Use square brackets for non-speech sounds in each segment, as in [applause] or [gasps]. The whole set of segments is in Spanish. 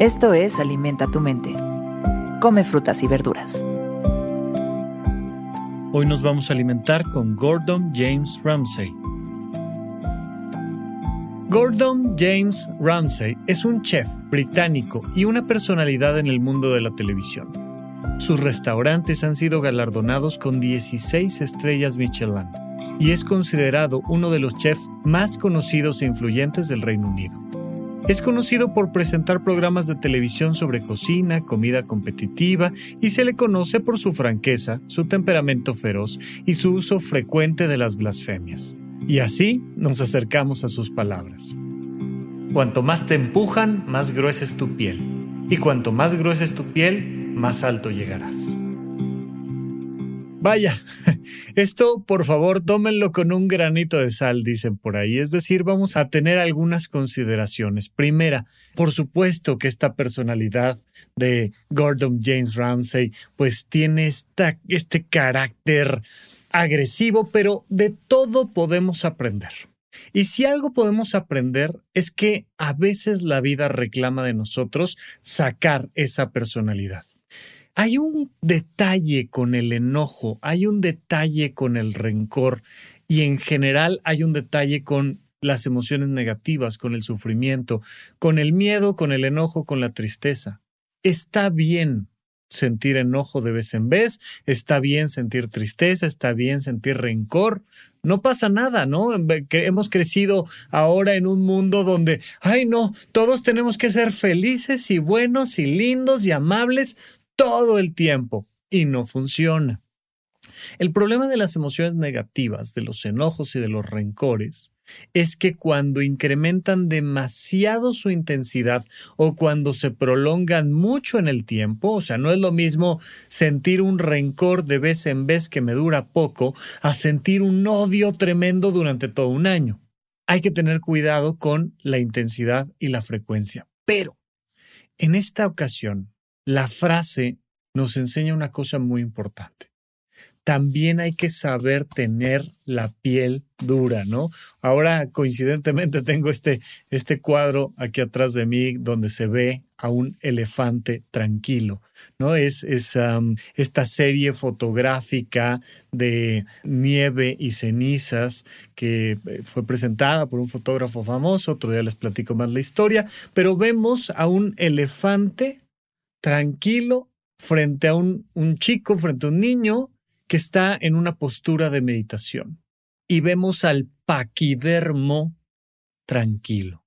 Esto es Alimenta tu mente. Come frutas y verduras. Hoy nos vamos a alimentar con Gordon James Ramsay. Gordon James Ramsay es un chef británico y una personalidad en el mundo de la televisión. Sus restaurantes han sido galardonados con 16 estrellas Michelin y es considerado uno de los chefs más conocidos e influyentes del Reino Unido. Es conocido por presentar programas de televisión sobre cocina, comida competitiva y se le conoce por su franqueza, su temperamento feroz y su uso frecuente de las blasfemias. Y así nos acercamos a sus palabras. Cuanto más te empujan, más gruesa es tu piel. Y cuanto más gruesa es tu piel, más alto llegarás. Vaya, esto por favor tómenlo con un granito de sal, dicen por ahí. Es decir, vamos a tener algunas consideraciones. Primera, por supuesto que esta personalidad de Gordon James Ramsay pues tiene esta, este carácter agresivo, pero de todo podemos aprender. Y si algo podemos aprender es que a veces la vida reclama de nosotros sacar esa personalidad. Hay un detalle con el enojo, hay un detalle con el rencor y en general hay un detalle con las emociones negativas, con el sufrimiento, con el miedo, con el enojo, con la tristeza. Está bien sentir enojo de vez en vez, está bien sentir tristeza, está bien sentir rencor, no pasa nada, ¿no? Hemos crecido ahora en un mundo donde, ay no, todos tenemos que ser felices y buenos y lindos y amables todo el tiempo y no funciona. El problema de las emociones negativas, de los enojos y de los rencores, es que cuando incrementan demasiado su intensidad o cuando se prolongan mucho en el tiempo, o sea, no es lo mismo sentir un rencor de vez en vez que me dura poco a sentir un odio tremendo durante todo un año. Hay que tener cuidado con la intensidad y la frecuencia. Pero, en esta ocasión, la frase nos enseña una cosa muy importante. También hay que saber tener la piel dura, ¿no? Ahora, coincidentemente, [laughs] tengo este, este cuadro aquí atrás de mí donde se ve a un elefante tranquilo, ¿no? Es, es esta serie fotográfica de nieve y cenizas que eh, fue presentada por un fotógrafo famoso, otro día les platico más la historia, pero vemos a un elefante tranquilo frente a un, un chico, frente a un niño que está en una postura de meditación. Y vemos al paquidermo tranquilo.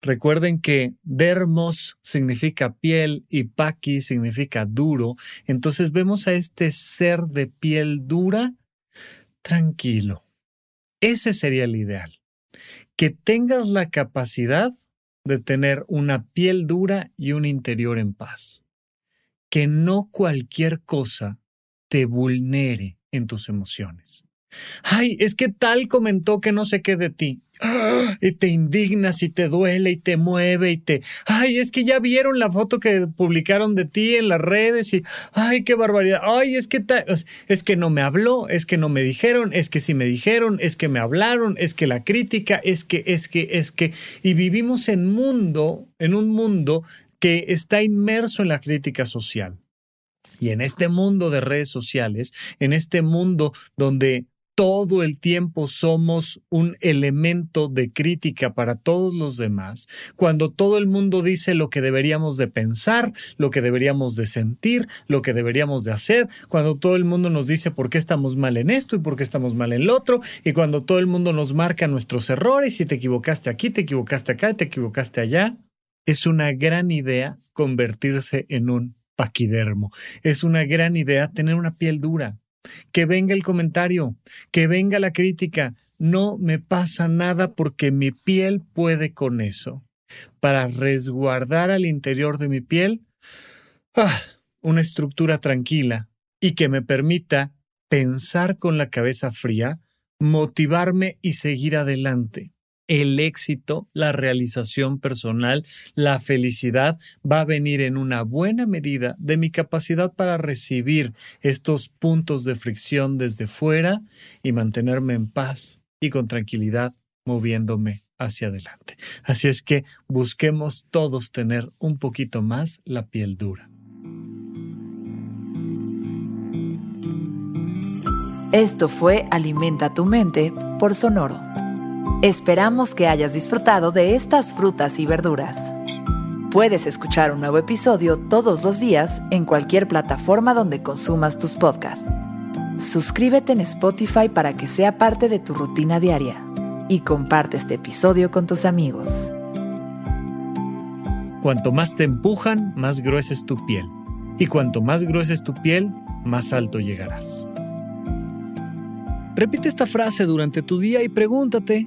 Recuerden que dermos significa piel y paqui significa duro. Entonces vemos a este ser de piel dura tranquilo. Ese sería el ideal. Que tengas la capacidad de tener una piel dura y un interior en paz. Que no cualquier cosa te vulnere en tus emociones. Ay, es que tal comentó que no sé qué de ti. [gasps] Y te indignas y te duele y te mueve y te... Ay, es que ya vieron la foto que publicaron de ti en las redes y... Ay, qué barbaridad. Ay, es que... Es que no me habló, es que no me dijeron, es que sí me dijeron, es que me hablaron, es que la crítica, es que, es que, es que... Y vivimos en mundo, en un mundo que está inmerso en la crítica social. Y en este mundo de redes sociales, en este mundo donde todo el tiempo somos un elemento de crítica para todos los demás, cuando todo el mundo dice lo que deberíamos de pensar, lo que deberíamos de sentir, lo que deberíamos de hacer, cuando todo el mundo nos dice por qué estamos mal en esto y por qué estamos mal en lo otro, y cuando todo el mundo nos marca nuestros errores, si te equivocaste aquí, te equivocaste acá, te equivocaste allá, es una gran idea convertirse en un paquidermo. Es una gran idea tener una piel dura, que venga el comentario, que venga la crítica. No me pasa nada porque mi piel puede con eso. Para resguardar al interior de mi piel ah, una estructura tranquila y que me permita pensar con la cabeza fría, motivarme y seguir adelante el éxito, la realización personal, la felicidad va a venir en una buena medida de mi capacidad para recibir estos puntos de fricción desde fuera y mantenerme en paz y con tranquilidad moviéndome hacia adelante. Así es que busquemos todos tener un poquito más la piel dura. Esto fue Alimenta tu mente por Sonoro. Esperamos que hayas disfrutado de estas frutas y verduras. Puedes escuchar un nuevo episodio todos los días en cualquier plataforma donde consumas tus podcasts. Suscríbete en Spotify para que sea parte de tu rutina diaria y comparte este episodio con tus amigos. Cuanto más te empujan, más gruesa es tu piel. Y cuanto más gruesa es tu piel, más alto llegarás. Repite esta frase durante tu día y pregúntate,